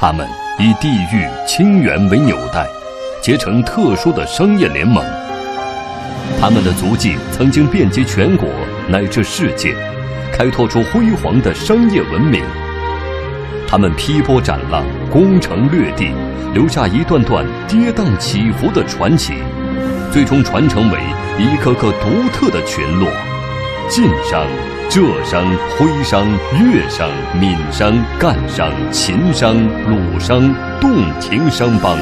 他们以地域、亲缘为纽带，结成特殊的商业联盟。他们的足迹曾经遍及全国乃至世界，开拓出辉煌的商业文明。他们劈波斩浪，攻城略地，留下一段段跌宕起伏的传奇，最终传承为一个个独特的群落：晋商。浙商、徽商、粤商、闽商、赣商、秦商、鲁商、洞庭商帮。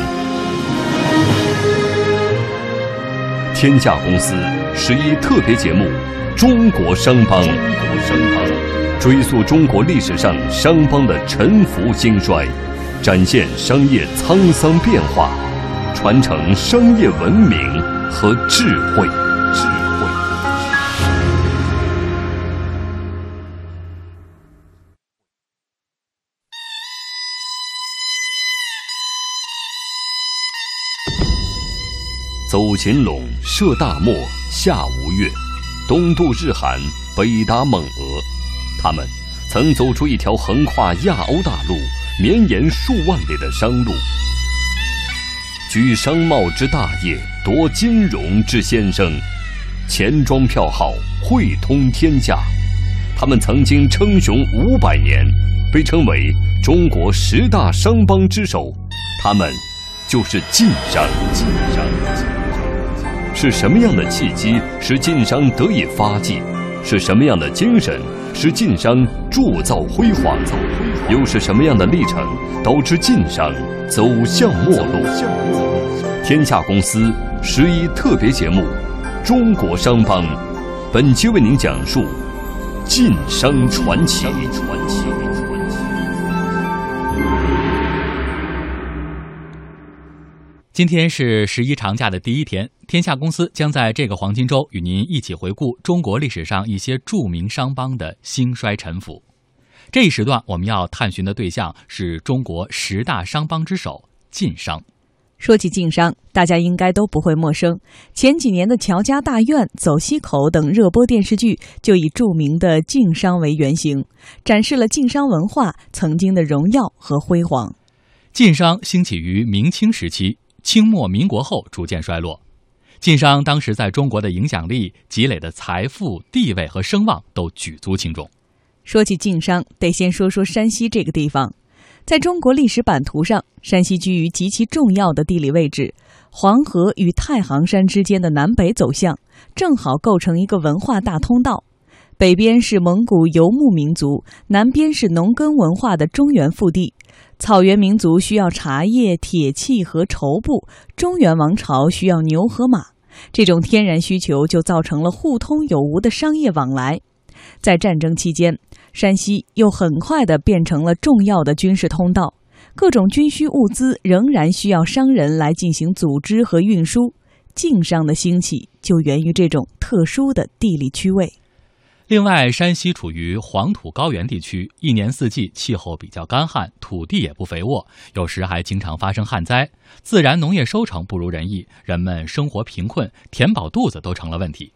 天下公司十一特别节目《中国商帮》，中国商帮追溯中国历史上商帮的沉浮兴衰，展现商业沧桑变化，传承商业文明和智慧。走秦陇，涉大漠，下吴越，东渡日韩，北达蒙俄。他们曾走出一条横跨亚欧大陆、绵延数万里的商路，居商贸之大业，夺金融之先声，钱庄票号汇通天下。他们曾经称雄五百年，被称为中国十大商帮之首。他们就是晋商。晋商。是什么样的契机使晋商得以发迹？是什么样的精神使晋商铸造辉煌？又是什么样的历程导致晋商走向没落？天下公司十一特别节目《中国商帮》，本期为您讲述晋商传奇。今天是十一长假的第一天，天下公司将在这个黄金周与您一起回顾中国历史上一些著名商帮的兴衰沉浮。这一时段我们要探寻的对象是中国十大商帮之首晋商。说起晋商，大家应该都不会陌生。前几年的《乔家大院》《走西口》等热播电视剧就以著名的晋商为原型，展示了晋商文化曾经的荣耀和辉煌。晋商兴起于明清时期。清末民国后逐渐衰落，晋商当时在中国的影响力、积累的财富、地位和声望都举足轻重。说起晋商，得先说说山西这个地方。在中国历史版图上，山西居于极其重要的地理位置，黄河与太行山之间的南北走向，正好构成一个文化大通道。北边是蒙古游牧民族，南边是农耕文化的中原腹地。草原民族需要茶叶、铁器和绸布，中原王朝需要牛和马，这种天然需求就造成了互通有无的商业往来。在战争期间，山西又很快的变成了重要的军事通道，各种军需物资仍然需要商人来进行组织和运输。晋商的兴起就源于这种特殊的地理区位。另外，山西处于黄土高原地区，一年四季气候比较干旱，土地也不肥沃，有时还经常发生旱灾，自然农业收成不如人意，人们生活贫困，填饱肚子都成了问题。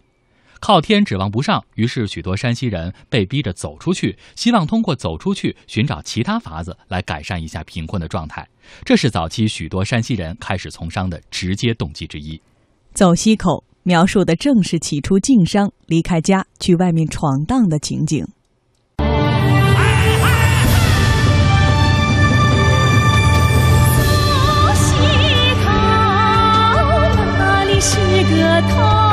靠天指望不上，于是许多山西人被逼着走出去，希望通过走出去寻找其他法子来改善一下贫困的状态。这是早期许多山西人开始从商的直接动机之一。走西口。描述的正是起初晋商离开家去外面闯荡的情景。走西口，哪里是个头？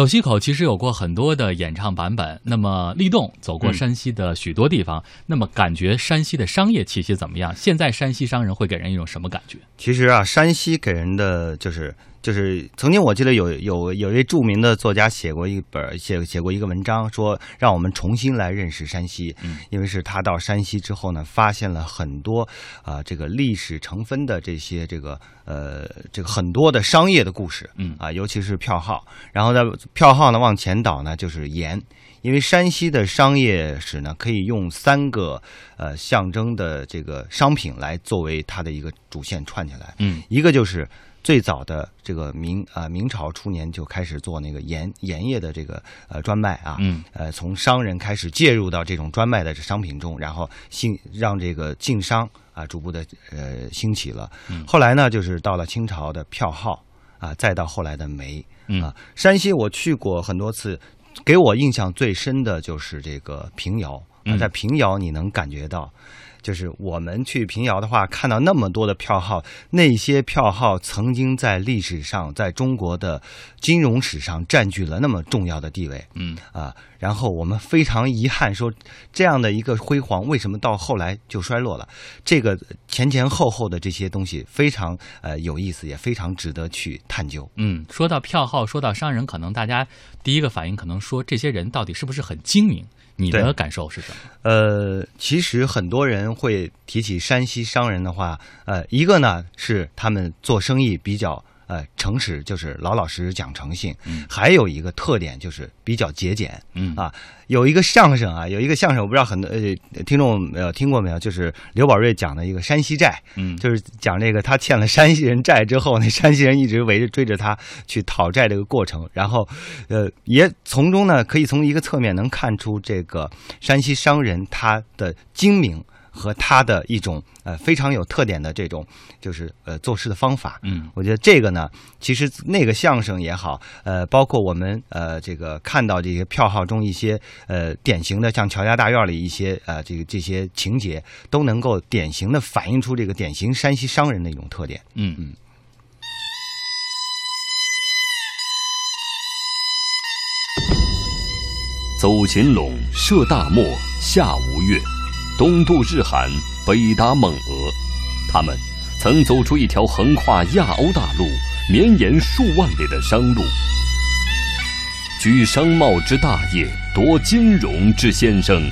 走西口其实有过很多的演唱版本。那么立栋走过嗯山西的许多地方，那么感觉山西的商业气息怎么样？现在山西商人会给人一种什么感觉？其实啊，山西给人的就是就是曾经我记得有有有一位著名的作家写过一本写写过一个文章，说让我们重新来认识山西，嗯因为是他到山西之后呢，发现了很多啊、这个历史成分的这些这个呃这个很多的商业的故事，嗯啊，尤其是票号，然后呢票号呢往前倒呢就是盐。因为山西的商业史呢，可以用三个呃象征的这个商品来作为它的一个主线串起来。嗯一个就是最早的这个明啊、明朝初年就开始做那个盐盐业的这个呃专卖啊，嗯。呃从商人开始介入到这种专卖的商品中，然后兴让这个晋商啊逐步的呃兴起了。嗯。后来呢，就是到了清朝的票号啊，再到后来的煤嗯。啊，山西我去过很多次。给我印象最深的就是这个平遥啊，嗯。在平遥你能感觉到，就是我们去平遥的话，看到那么多的票号，那些票号曾经在历史上，在中国的金融史上占据了那么重要的地位嗯啊。然后我们非常遗憾说，这样的一个辉煌，为什么到后来就衰落了？这个前前后后的这些东西非常呃有意思，也非常值得去探究。嗯，说到票号，说到商人，可能大家第一个反应可能说这些人到底是不是很精明？你的感受是什么？呃，其实很多人会提起山西商人的话，呃，一个呢是他们做生意比较呃诚实，就是老老实实讲诚信；嗯。还有一个特点就是比较节俭。嗯。啊，有一个相声啊，有一个相声，我不知道很多呃听众呃听过没有，就是刘宝瑞讲的一个山西债，嗯。就是讲这个他欠了山西人债之后，那 山西人一直围着追着他去讨债这个过程，然后，呃，也从中呢可以从一个侧面能看出这个山西商人他的精明和他的一种呃非常有特点的这种就是呃做事的方法。嗯我觉得这个呢，其实那个相声也好，呃，包括我们呃这个看到这些票号中一些呃典型的像乔家大院里一些呃这个这些情节，都能够典型的反映出这个典型山西商人的一种特点。嗯嗯走秦陇，涉大漠，下吴越，东渡日韩，北达蒙俄。他们曾走出一条横跨亚欧大陆、绵延数万里的商路，居商贸之大业，夺金融之先声，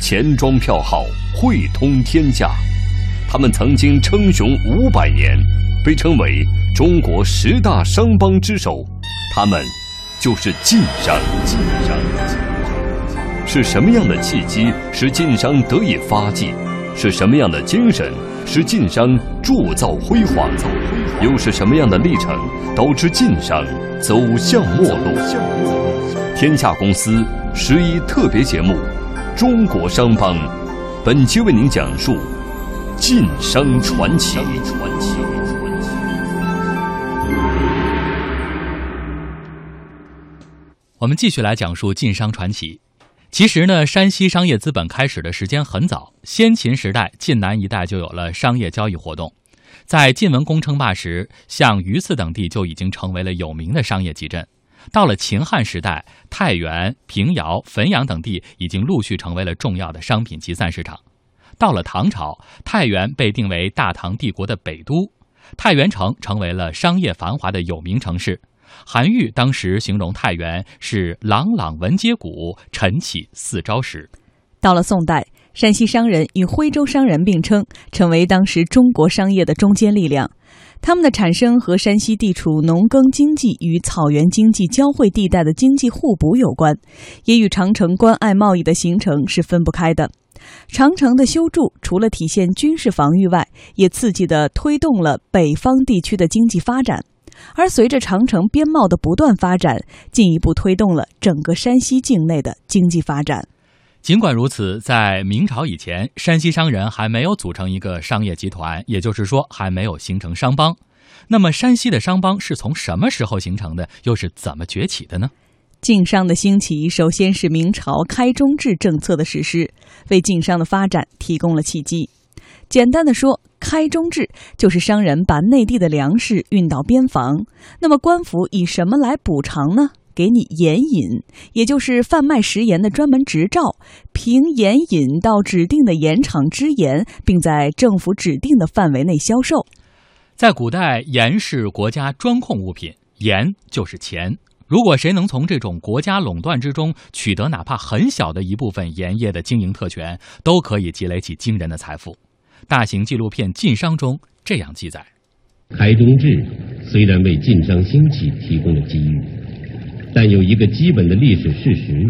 钱庄票号汇通天下。他们曾经称雄五百年，被称为中国十大商帮之首。他们就是晋商。晋商。是什么样的契机使晋商得以发迹？是什么样的精神使晋商铸造辉煌？又是什么样的历程导致晋商走向没落？天下公司十一特别节目《中国商帮》，本期为您讲述晋商传奇。我们继续来讲述晋商传奇。其实呢，山西商业资本开始的时间很早，先秦时代晋南一带就有了商业交易活动。在晋文公称霸时，像榆次等地就已经成为了有名的商业集镇。到了秦汉时代，太原、平遥、汾阳等地已经陆续成为了重要的商品集散市场。到了唐朝，太原被定为大唐帝国的北都，太原城成为了商业繁华的有名城市。韩愈当时形容太原是“朗朗文接鼓，晨起四朝时”。到了宋代，山西商人与徽州商人并称，成为当时中国商业的中坚力量。他们的产生和山西地处农耕经济与草原经济交汇地带的经济互补有关，也与长城关隘贸易的形成是分不开的。长城的修筑除了体现军事防御外，也刺激地推动了北方地区的经济发展。而随着长城边贸的不断发展，进一步推动了整个山西境内的经济发展。尽管如此，在明朝以前，山西商人还没有组成一个商业集团，也就是说，还没有形成商帮。那么，山西的商帮是从什么时候形成的？又是怎么崛起的呢？晋商的兴起，首先是明朝开中制政策的实施，为晋商的发展提供了契机。简单的说，开中制就是商人把内地的粮食运到边防，那么官府以什么来补偿呢？给你盐引，也就是贩卖食盐的专门执照，凭盐引到指定的盐场支盐，并在政府指定的范围内销售。在古代，盐是国家专控物品，盐就是钱。如果谁能从这种国家垄断之中取得哪怕很小的一部分盐业的经营特权，都可以积累起惊人的财富。大型纪录片《晋商》中这样记载：开中制虽然为晋商兴起提供了机遇，但有一个基本的历史事实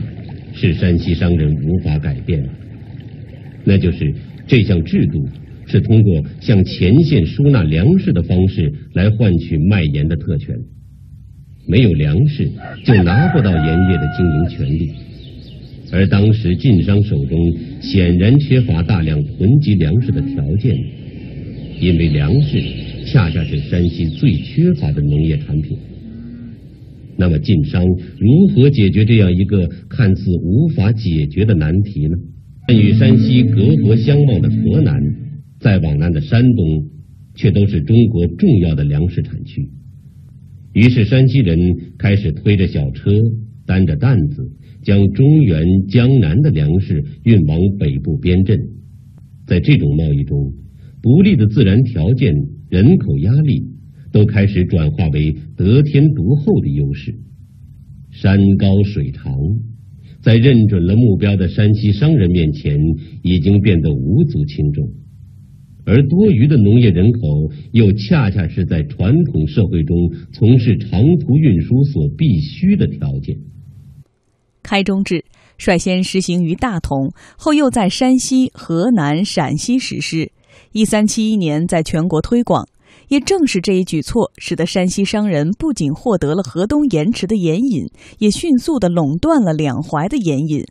是山西商人无法改变的，那就是这项制度是通过向前线输纳粮食的方式来换取卖盐的特权。没有粮食，就拿不到盐业的经营权利。而当时晋商手中显然缺乏大量囤积粮食的条件，因为粮食恰恰是山西最缺乏的农业产品。那么晋商如何解决这样一个看似无法解决的难题呢？与山西隔河相望的河南，再往南的山东，却都是中国重要的粮食产区。于是，山西人开始推着小车，担着担子，将中原、江南的粮食运往北部边镇。在这种贸易中，不利的自然条件、人口压力，都开始转化为得天独厚的优势。山高水长，在认准了目标的山西商人面前，已经变得无足轻重。而多余的农业人口，又恰恰是在传统社会中从事长途运输所必须的条件。开中制率先实行于大同，后又在山西、河南、陕西实施。一三七一年在全国推广。也正是这一举措，使得山西商人不仅获得了河东盐池的盐引，也迅速地垄断了两淮的盐引。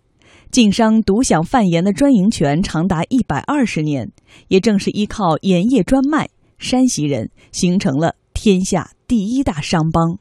晋商独享贩盐的专营权长达一百二十年，也正是依靠盐业专卖，山西人形成了天下第一大商帮。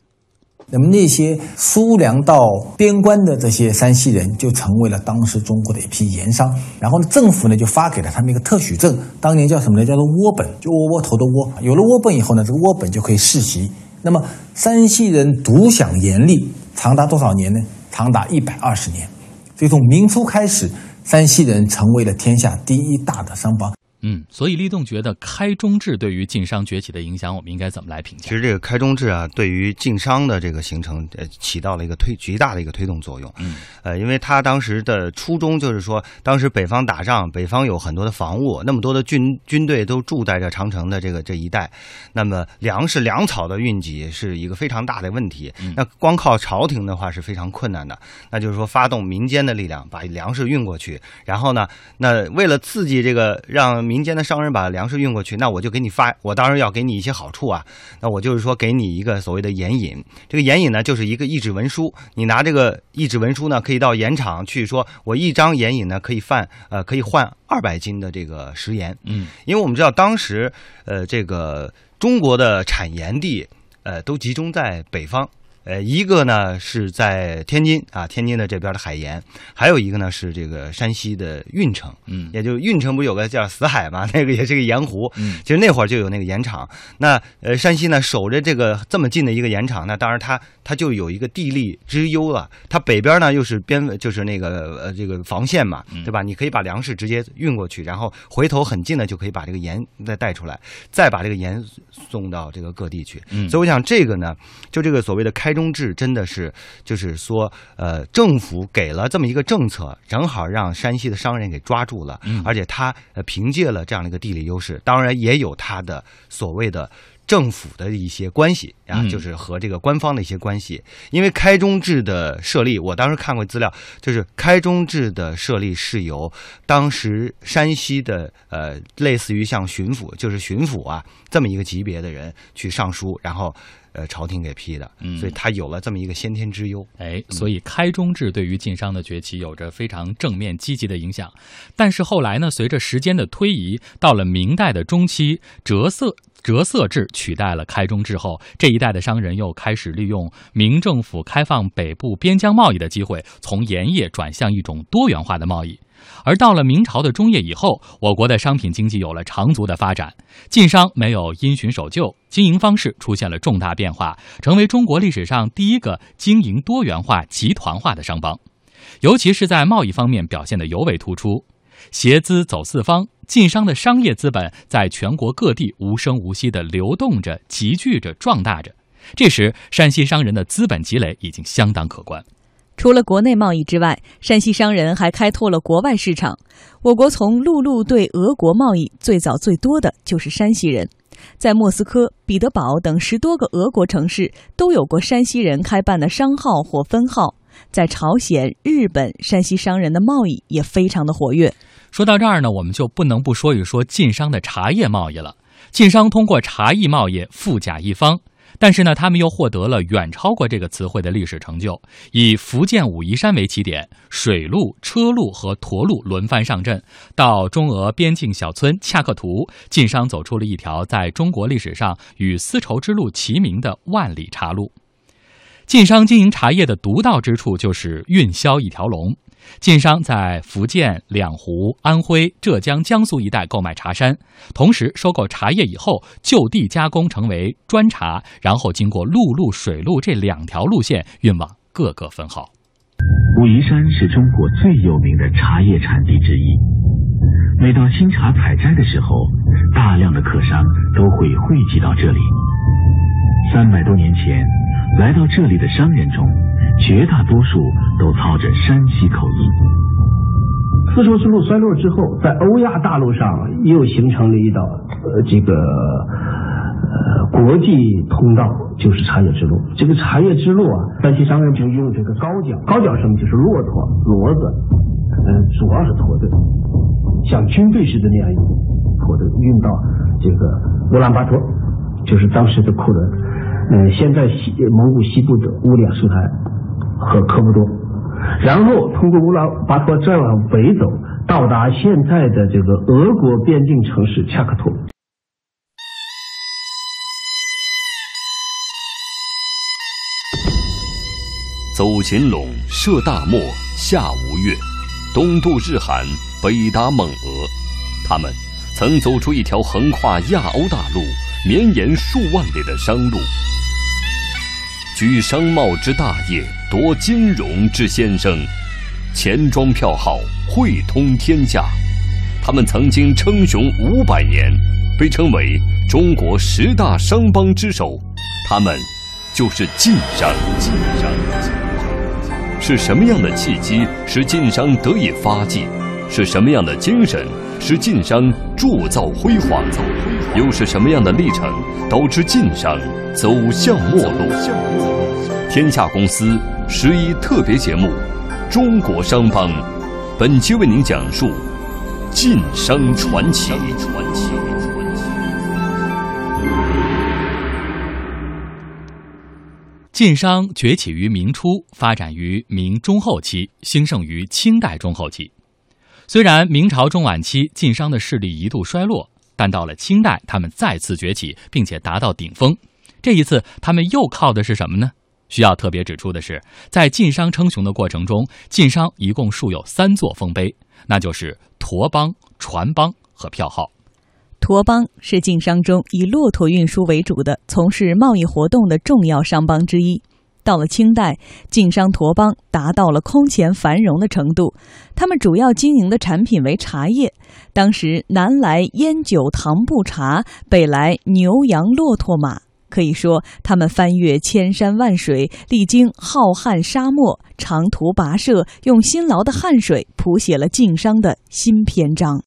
那么那些输粮到边关的这些山西人，就成为了当时中国的一批盐商。然后呢，政府呢就发给了他们一个特许证，当年叫什么呢？叫做窝本，就窝窝头的窝。有了窝本以后呢，这个窝本就可以世袭。那么山西人独享盐利，长达多少年呢？长达一百二十年。所以从明初开始，山西人成为了天下第一大的商帮。嗯，所以立栋觉得开中制对于晋商崛起的影响，我们应该怎么来评价？其实这个开中制啊，对于晋商的这个形成，呃，起到了一个推极大的一个推动作用。嗯，呃，因为他当时的初衷就是说，当时北方打仗，北方有很多的防务，那么多的军军队都住在这长城的这个这一带，那么粮食粮草的运给是一个非常大的问题。那光靠朝廷的话是非常困难的，那就是说发动民间的力量把粮食运过去，然后呢，那为了刺激这个让民间的商人把粮食运过去，那我就给你发，我当然要给你一些好处啊。那我就是说给你一个所谓的盐引，这个盐引呢就是一个一纸文书，你拿这个一纸文书呢，可以到盐场去说，我一张盐引呢可以换呃可以换二百斤的这个食盐。嗯，因为我们知道当时呃这个中国的产盐地呃都集中在北方。呃，一个呢是在天津啊，天津的这边的海盐，还有一个呢是这个山西的运城，嗯，也就运城不有个叫死海嘛，那个也是个盐湖，嗯，其实那会儿就有那个盐场。那呃，山西呢守着这个这么近的一个盐场，那当然它它就有一个地利之优了。它北边呢又是边就是那个呃这个防线嘛，对吧？你可以把粮食直接运过去，然后回头很近的就可以把这个盐再带出来，再把这个盐送到这个各地去。嗯所以我想这个呢，就这个所谓的开中制，真的是就是说，呃，政府给了这么一个政策，正好让山西的商人给抓住了，嗯而且他呃凭借了这样的一个地理优势，当然也有他的所谓的。政府的一些关系啊，嗯就是和这个官方的一些关系。因为开中制的设立，我当时看过资料，就是开中制的设立是由当时山西的呃，类似于像巡抚，就是巡抚啊这么一个级别的人去上书，然后呃朝廷给批的，嗯所以他有了这么一个先天之优。哎，所以开中制对于晋商的崛起有着非常正面积极的影响。但是后来呢，随着时间的推移，到了明代的中期，折色折色制取代了开中制后，这一代的商人又开始利用明政府开放北部边疆贸易的机会，从盐业转向一种多元化的贸易。而到了明朝的中叶以后，我国的商品经济有了长足的发展，晋商没有因循守旧，经营方式出现了重大变化，成为中国历史上第一个经营多元化、集团化的商帮。尤其是在贸易方面表现得尤为突出，携资走四方，晋商的商业资本在全国各地无声无息地流动着、集聚着、壮大着。这时，山西商人的资本积累已经相当可观。除了国内贸易之外，山西商人还开拓了国外市场。我国从陆路对俄国贸易最早最多的就是山西人，在莫斯科、彼得堡等十多个俄国城市都有过山西人开办的商号或分号。在朝鲜、日本，山西商人的贸易也非常的活跃。说到这儿呢，我们就不能不说一说晋商的茶叶贸易了。晋商通过茶艺贸易富甲一方。但是呢，他们又获得了远超过这个词汇的历史成就。以福建武夷山为起点，水路、车路和驼路轮番上阵，到中俄边境小村恰克图，晋商走出了一条在中国历史上与丝绸之路齐名的万里茶路。晋商经营茶叶的独到之处就是运销一条龙。晋商在福建、两湖、安徽、浙江、江苏一带购买茶山，同时收购茶叶以后就地加工成为砖茶，然后经过陆路、水路这两条路线运往各个分号。武夷山是中国最有名的茶叶产地之一，每到新茶采摘的时候，大量的客商都会汇集到这里。三百多年前，来到这里的商人中。绝大多数都操着山西口音。丝绸之路衰落之后，在欧亚大陆上又形成了一道呃这个呃国际通道，就是茶叶之路。这个茶叶之路啊，山西商人就用这个高脚，高脚什么就是骆驼、骡子，嗯，主要是驼队，像军队似的那样一种驼队运到这个乌兰巴托，就是当时的库伦，嗯，现在西蒙古西部的乌里雅苏台。和科布多，然后通过乌拉巴托再往北走，到达现在的这个俄国边境城市恰克图。走秦陇，涉大漠，下吴越，东渡日韩，北达蒙俄，他们曾走出一条横跨亚欧大陆、绵延数万里的商路。居商贸之大业，夺金融之先声，钱庄票号汇通天下。他们曾经称雄五百年，被称为中国十大商帮之首。他们就是晋商。晋商是什么样的契机使晋商得以发迹？是什么样的精神使晋商铸造辉煌？又是什么样的历程导致晋商走向没落？天下公司十一特别节目《中国商帮》，本期为您讲述晋商传奇。晋商崛起于明初，发展于明中后期，兴盛于清代中后期。虽然明朝中晚期晋商的势力一度衰落，但到了清代，他们再次崛起，并且达到顶峰。这一次，他们又靠的是什么呢？需要特别指出的是，在晋商称雄的过程中，晋商一共竖有三座丰碑，那就是驼帮、船帮和票号。驼帮是晋商中以骆驼运输为主的、从事贸易活动的重要商帮之一。到了清代，晋商驼帮达到了空前繁荣的程度，他们主要经营的产品为茶叶。当时南来烟酒糖布茶，北来牛羊骆驼马。可以说，他们翻越千山万水，历经浩瀚沙漠，长途跋涉，用辛劳的汗水谱写了晋商的新篇章。